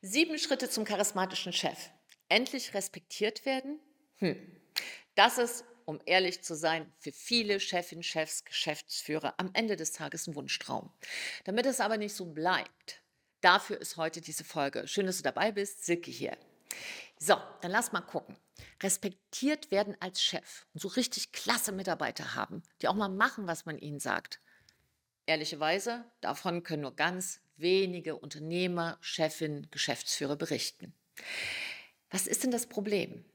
Sieben Schritte zum charismatischen Chef. Endlich respektiert werden? Hm. Das ist, um ehrlich zu sein, für viele Chefinnen, Chefs, Geschäftsführer am Ende des Tages ein Wunschtraum. Damit es aber nicht so bleibt, dafür ist heute diese Folge. Schön, dass du dabei bist. Silke hier. So, dann lass mal gucken. Respektiert werden als Chef und so richtig klasse Mitarbeiter haben, die auch mal machen, was man ihnen sagt. Ehrlicherweise, davon können nur ganz wenige Unternehmer, Chefinnen, Geschäftsführer berichten. Was ist denn das Problem?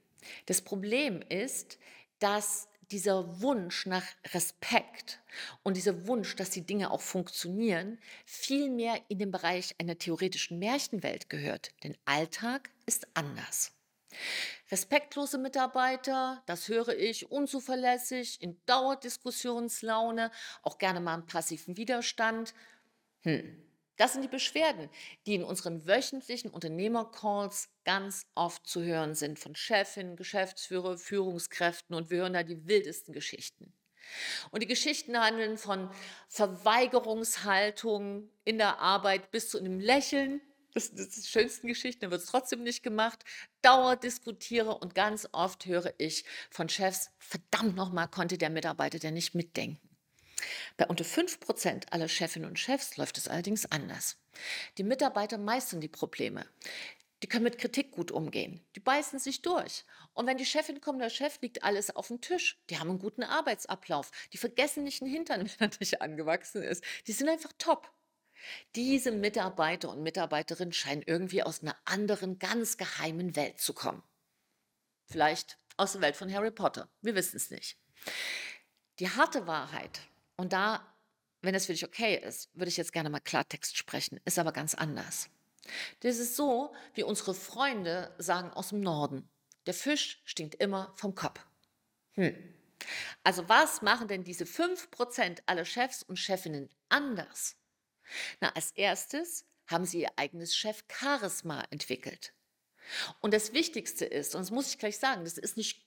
Das Problem ist, dass dieser Wunsch nach Respekt und dieser Wunsch, dass die Dinge auch funktionieren, viel mehr in den Bereich einer theoretischen Märchenwelt gehört. Denn Alltag ist anders. Respektlose Mitarbeiter, das höre ich, unzuverlässig, in Dauerdiskussionslaune, auch gerne mal im passiven Widerstand. Hm. Das sind die Beschwerden, die in unseren wöchentlichen Unternehmercalls ganz oft zu hören sind von Chefinnen, Geschäftsführer, Führungskräften und wir hören da die wildesten Geschichten. Und die Geschichten handeln von Verweigerungshaltung in der Arbeit bis zu einem Lächeln das, das ist die schönsten Geschichten, dann wird es trotzdem nicht gemacht. Dauert diskutiere und ganz oft höre ich von Chefs, verdammt nochmal konnte der Mitarbeiter der nicht mitdenken. Bei unter 5% aller Chefinnen und Chefs läuft es allerdings anders. Die Mitarbeiter meistern die Probleme. Die können mit Kritik gut umgehen. Die beißen sich durch. Und wenn die Chefin kommt, der Chef liegt alles auf dem Tisch. Die haben einen guten Arbeitsablauf. Die vergessen nicht einen Hintern, wenn er nicht angewachsen ist. Die sind einfach top. Diese Mitarbeiter und Mitarbeiterinnen scheinen irgendwie aus einer anderen, ganz geheimen Welt zu kommen. Vielleicht aus der Welt von Harry Potter. Wir wissen es nicht. Die harte Wahrheit, und da, wenn es für dich okay ist, würde ich jetzt gerne mal Klartext sprechen, ist aber ganz anders. Das ist so, wie unsere Freunde sagen aus dem Norden. Der Fisch stinkt immer vom Kopf. Hm. Also was machen denn diese 5% aller Chefs und Chefinnen anders? Na, als erstes haben sie ihr eigenes Chef-Charisma entwickelt. Und das Wichtigste ist, und das muss ich gleich sagen, das ist nicht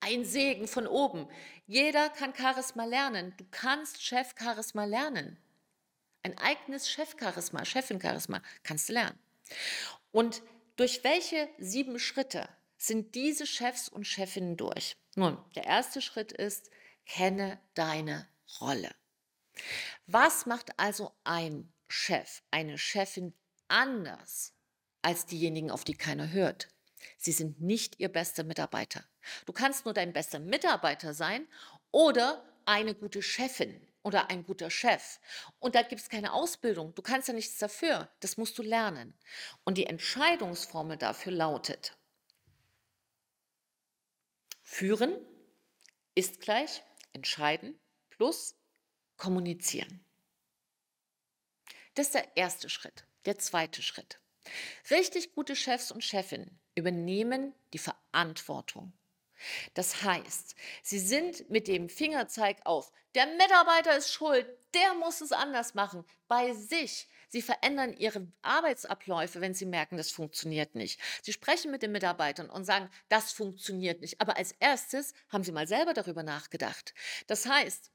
ein Segen von oben. Jeder kann Charisma lernen. Du kannst Chef-Charisma lernen. Ein eigenes Chef-Charisma, Chefin-Charisma kannst du lernen. Und durch welche sieben Schritte sind diese Chefs und Chefinnen durch? Nun, der erste Schritt ist, kenne deine Rolle. Was macht also ein Chef, eine Chefin anders als diejenigen, auf die keiner hört? Sie sind nicht ihr bester Mitarbeiter. Du kannst nur dein bester Mitarbeiter sein oder eine gute Chefin oder ein guter Chef. Und da gibt es keine Ausbildung. Du kannst ja nichts dafür. Das musst du lernen. Und die Entscheidungsformel dafür lautet, führen ist gleich entscheiden plus kommunizieren. Das ist der erste Schritt. Der zweite Schritt. Richtig gute Chefs und Chefinnen übernehmen die Verantwortung. Das heißt, sie sind mit dem Fingerzeig auf, der Mitarbeiter ist schuld, der muss es anders machen, bei sich. Sie verändern ihre Arbeitsabläufe, wenn sie merken, das funktioniert nicht. Sie sprechen mit den Mitarbeitern und sagen, das funktioniert nicht. Aber als erstes haben sie mal selber darüber nachgedacht. Das heißt,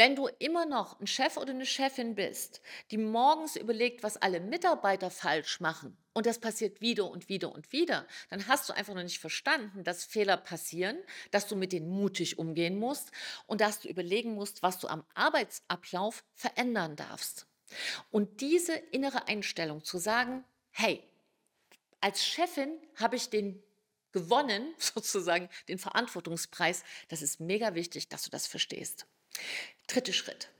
wenn du immer noch ein Chef oder eine Chefin bist, die morgens überlegt, was alle Mitarbeiter falsch machen, und das passiert wieder und wieder und wieder, dann hast du einfach noch nicht verstanden, dass Fehler passieren, dass du mit denen mutig umgehen musst und dass du überlegen musst, was du am Arbeitsablauf verändern darfst. Und diese innere Einstellung zu sagen, hey, als Chefin habe ich den gewonnen, sozusagen den Verantwortungspreis, das ist mega wichtig, dass du das verstehst. Dritter Schritt.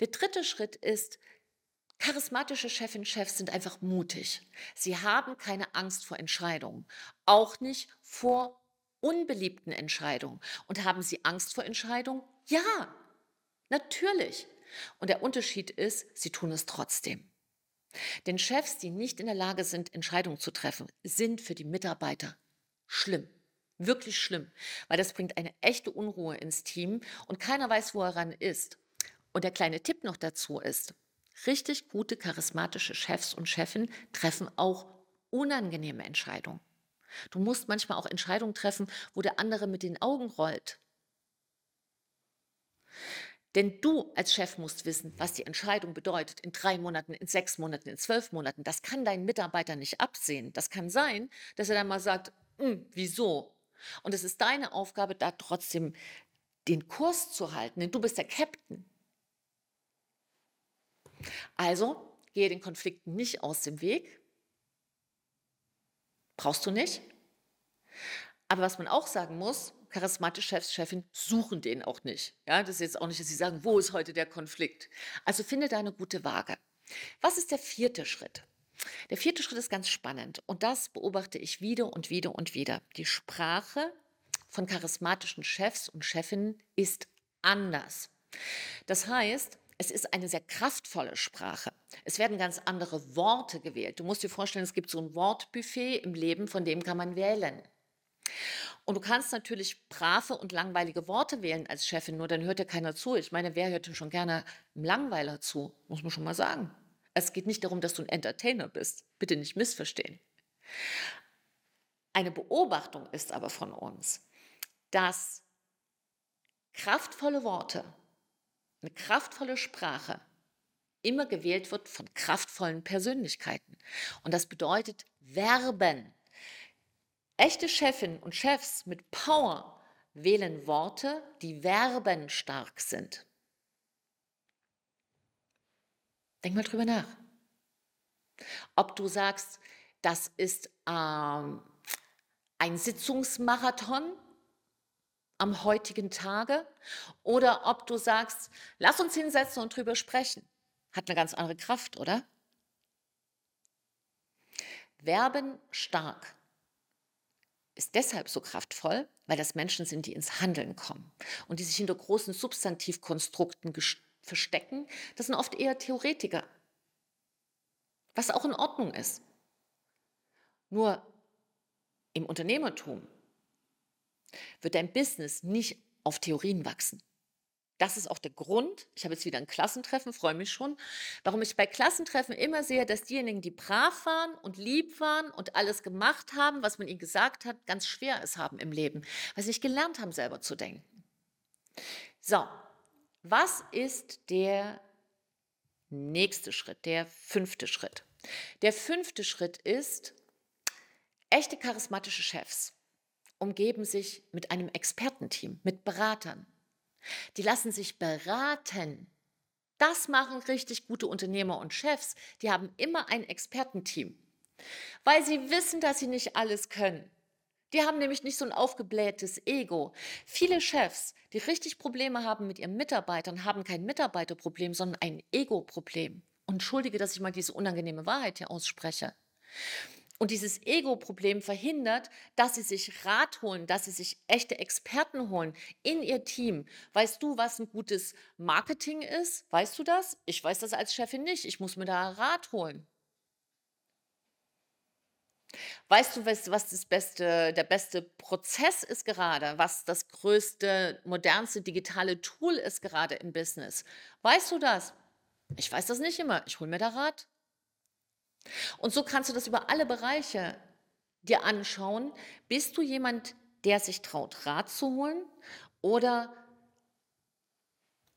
Der dritte Schritt ist, charismatische Chefinnen und Chefs sind einfach mutig. Sie haben keine Angst vor Entscheidungen, auch nicht vor unbeliebten Entscheidungen. Und haben sie Angst vor Entscheidungen? Ja, natürlich. Und der Unterschied ist, sie tun es trotzdem. Denn Chefs, die nicht in der Lage sind, Entscheidungen zu treffen, sind für die Mitarbeiter schlimm. Wirklich schlimm, weil das bringt eine echte Unruhe ins Team und keiner weiß, wo er ran ist. Und der kleine Tipp noch dazu ist, richtig gute, charismatische Chefs und Chefinnen treffen auch unangenehme Entscheidungen. Du musst manchmal auch Entscheidungen treffen, wo der andere mit den Augen rollt. Denn du als Chef musst wissen, was die Entscheidung bedeutet in drei Monaten, in sechs Monaten, in zwölf Monaten. Das kann dein Mitarbeiter nicht absehen. Das kann sein, dass er dann mal sagt, "Hm, wieso? Und es ist deine Aufgabe, da trotzdem den Kurs zu halten, denn du bist der Captain. Also gehe den Konflikten nicht aus dem Weg. Brauchst du nicht. Aber was man auch sagen muss, charismatische Chefs, Chefin suchen den auch nicht. Ja, das ist jetzt auch nicht, dass sie sagen, wo ist heute der Konflikt? Also finde da eine gute Waage. Was ist der vierte Schritt? Der vierte Schritt ist ganz spannend und das beobachte ich wieder und wieder und wieder. Die Sprache von charismatischen Chefs und Chefinnen ist anders. Das heißt, es ist eine sehr kraftvolle Sprache. Es werden ganz andere Worte gewählt. Du musst dir vorstellen, es gibt so ein Wortbuffet im Leben, von dem kann man wählen. Und du kannst natürlich brave und langweilige Worte wählen als Chefin, nur dann hört dir keiner zu. Ich meine, wer hört denn schon gerne einem Langweiler zu? Muss man schon mal sagen. Es geht nicht darum, dass du ein Entertainer bist. Bitte nicht missverstehen. Eine Beobachtung ist aber von uns, dass kraftvolle Worte, eine kraftvolle Sprache immer gewählt wird von kraftvollen Persönlichkeiten. Und das bedeutet Verben. Echte Chefinnen und Chefs mit Power wählen Worte, die verbenstark sind. Denk mal drüber nach. Ob du sagst, das ist ähm, ein Sitzungsmarathon am heutigen Tage oder ob du sagst, lass uns hinsetzen und drüber sprechen. Hat eine ganz andere Kraft, oder? Verben stark ist deshalb so kraftvoll, weil das Menschen sind, die ins Handeln kommen und die sich hinter großen Substantivkonstrukten verstecken. Das sind oft eher Theoretiker, was auch in Ordnung ist. Nur im Unternehmertum wird dein Business nicht auf Theorien wachsen. Das ist auch der Grund, ich habe jetzt wieder ein Klassentreffen, freue mich schon, warum ich bei Klassentreffen immer sehe, dass diejenigen, die brav waren und lieb waren und alles gemacht haben, was man ihnen gesagt hat, ganz schwer es haben im Leben, weil sie nicht gelernt haben, selber zu denken. So, was ist der nächste Schritt, der fünfte Schritt? Der fünfte Schritt ist, echte charismatische Chefs umgeben sich mit einem Expertenteam, mit Beratern. Die lassen sich beraten. Das machen richtig gute Unternehmer und Chefs. Die haben immer ein Expertenteam, weil sie wissen, dass sie nicht alles können. Die haben nämlich nicht so ein aufgeblähtes Ego. Viele Chefs, die richtig Probleme haben mit ihren Mitarbeitern, haben kein Mitarbeiterproblem, sondern ein Ego-Problem. Und entschuldige, dass ich mal diese unangenehme Wahrheit hier ausspreche. Und dieses Ego-Problem verhindert, dass sie sich Rat holen, dass sie sich echte Experten holen in ihr Team. Weißt du, was ein gutes Marketing ist? Weißt du das? Ich weiß das als Chefin nicht. Ich muss mir da Rat holen. Weißt du, was, was das beste, der beste Prozess ist gerade? Was das größte, modernste digitale Tool ist gerade im Business? Weißt du das? Ich weiß das nicht immer. Ich hole mir da Rat. Und so kannst du das über alle Bereiche dir anschauen. Bist du jemand, der sich traut, Rat zu holen oder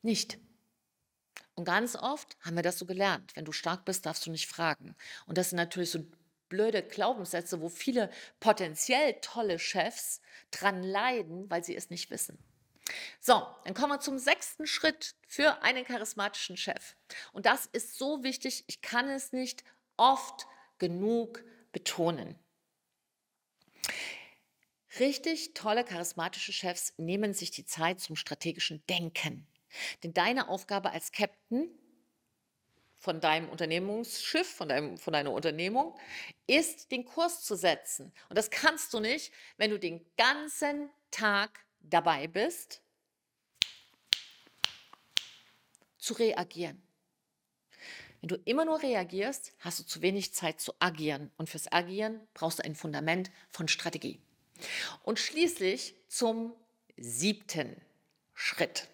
nicht? Und ganz oft haben wir das so gelernt. Wenn du stark bist, darfst du nicht fragen. Und das sind natürlich so blöde Glaubenssätze, wo viele potenziell tolle Chefs dran leiden, weil sie es nicht wissen. So, dann kommen wir zum sechsten Schritt für einen charismatischen Chef. Und das ist so wichtig, ich kann es nicht oft genug betonen. Richtig tolle, charismatische Chefs nehmen sich die Zeit zum strategischen Denken. Denn deine Aufgabe als Captain von deinem Unternehmungsschiff, von, deinem, von deiner Unternehmung, ist, den Kurs zu setzen. Und das kannst du nicht, wenn du den ganzen Tag dabei bist, zu reagieren. Wenn du immer nur reagierst, hast du zu wenig Zeit zu agieren. Und fürs Agieren brauchst du ein Fundament von Strategie. Und schließlich zum siebten Schritt.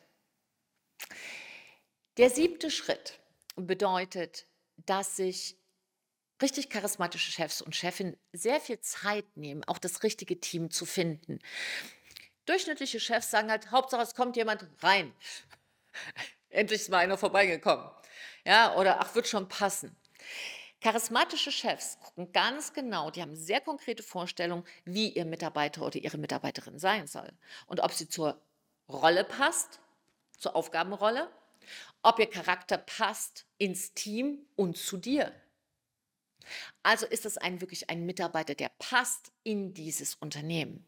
Der siebte Schritt bedeutet, dass sich richtig charismatische Chefs und Chefinnen sehr viel Zeit nehmen, auch das richtige Team zu finden. Durchschnittliche Chefs sagen halt, Hauptsache es kommt jemand rein. Endlich ist mal einer vorbeigekommen. Ja, oder ach, wird schon passen. Charismatische Chefs gucken ganz genau, die haben sehr konkrete Vorstellungen, wie ihr Mitarbeiter oder ihre Mitarbeiterin sein soll und ob sie zur Rolle passt, zur Aufgabenrolle, ob ihr Charakter passt ins Team und zu dir. Also ist es ein wirklich ein Mitarbeiter, der passt in dieses Unternehmen.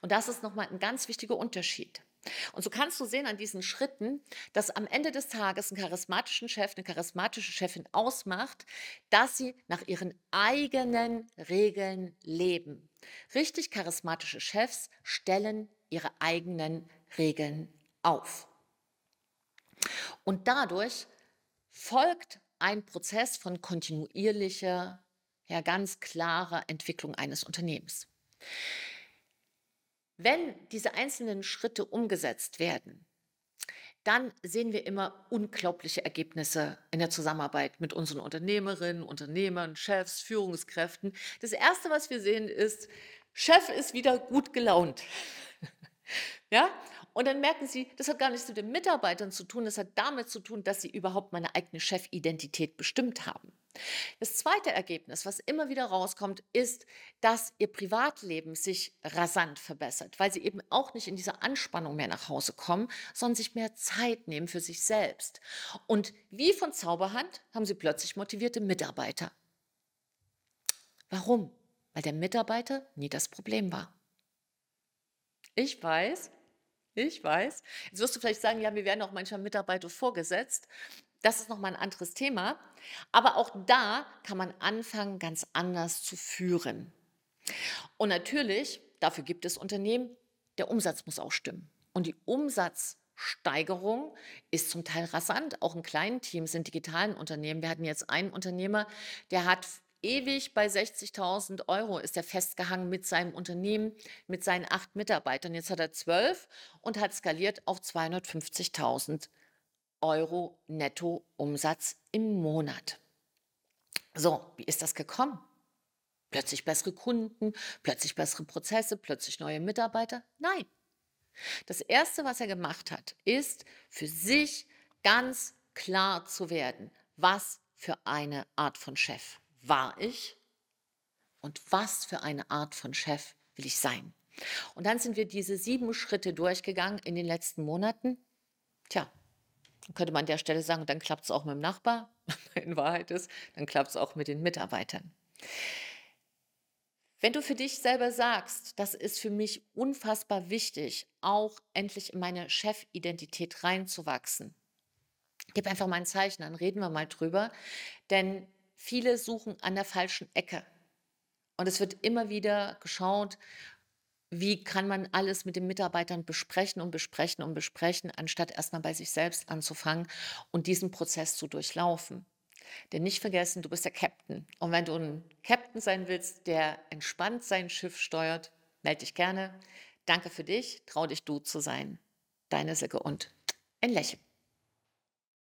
Und das ist nochmal ein ganz wichtiger Unterschied. Und so kannst du sehen an diesen Schritten, dass am Ende des Tages einen charismatischen Chef, eine charismatische Chefin ausmacht, dass sie nach ihren eigenen Regeln leben. Richtig charismatische Chefs stellen ihre eigenen Regeln auf. Und dadurch folgt ein Prozess von kontinuierlicher, ja ganz klarer Entwicklung eines Unternehmens. Wenn diese einzelnen Schritte umgesetzt werden, dann sehen wir immer unglaubliche Ergebnisse in der Zusammenarbeit mit unseren Unternehmerinnen, Unternehmern, Chefs, Führungskräften. Das Erste, was wir sehen, ist, Chef ist wieder gut gelaunt. ja? Und dann merken sie, das hat gar nichts mit den Mitarbeitern zu tun, das hat damit zu tun, dass sie überhaupt meine eigene Chefidentität bestimmt haben. Das zweite Ergebnis, was immer wieder rauskommt, ist, dass ihr Privatleben sich rasant verbessert, weil sie eben auch nicht in dieser Anspannung mehr nach Hause kommen, sondern sich mehr Zeit nehmen für sich selbst. Und wie von Zauberhand haben sie plötzlich motivierte Mitarbeiter. Warum? Weil der Mitarbeiter nie das Problem war. Ich weiß, ich weiß. Jetzt wirst du vielleicht sagen, ja, wir werden auch manchmal Mitarbeiter vorgesetzt. Das ist nochmal ein anderes Thema. Aber auch da kann man anfangen, ganz anders zu führen. Und natürlich, dafür gibt es Unternehmen, der Umsatz muss auch stimmen. Und die Umsatzsteigerung ist zum Teil rasant. Auch in kleinen Teams, in digitalen Unternehmen. Wir hatten jetzt einen Unternehmer, der hat ewig bei 60.000 Euro ist er festgehangen mit seinem Unternehmen, mit seinen acht Mitarbeitern. Jetzt hat er zwölf und hat skaliert auf 250.000 Euro Nettoumsatz im Monat. So, wie ist das gekommen? Plötzlich bessere Kunden, plötzlich bessere Prozesse, plötzlich neue Mitarbeiter? Nein. Das Erste, was er gemacht hat, ist für sich ganz klar zu werden, was für eine Art von Chef war ich und was für eine Art von Chef will ich sein. Und dann sind wir diese sieben Schritte durchgegangen in den letzten Monaten. Tja, dann könnte man an der Stelle sagen, dann klappt es auch mit dem Nachbar. In Wahrheit ist, dann klappt es auch mit den Mitarbeitern. Wenn du für dich selber sagst, das ist für mich unfassbar wichtig, auch endlich in meine Chefidentität reinzuwachsen, gib einfach mal ein Zeichen, dann reden wir mal drüber. Denn viele suchen an der falschen Ecke. Und es wird immer wieder geschaut, wie kann man alles mit den Mitarbeitern besprechen und besprechen und besprechen, anstatt erstmal bei sich selbst anzufangen und diesen Prozess zu durchlaufen. Denn nicht vergessen, du bist der Captain. Und wenn du ein Captain sein willst, der entspannt sein Schiff steuert, melde dich gerne. Danke für dich, trau dich du zu sein. Deine Silke und ein Lächeln.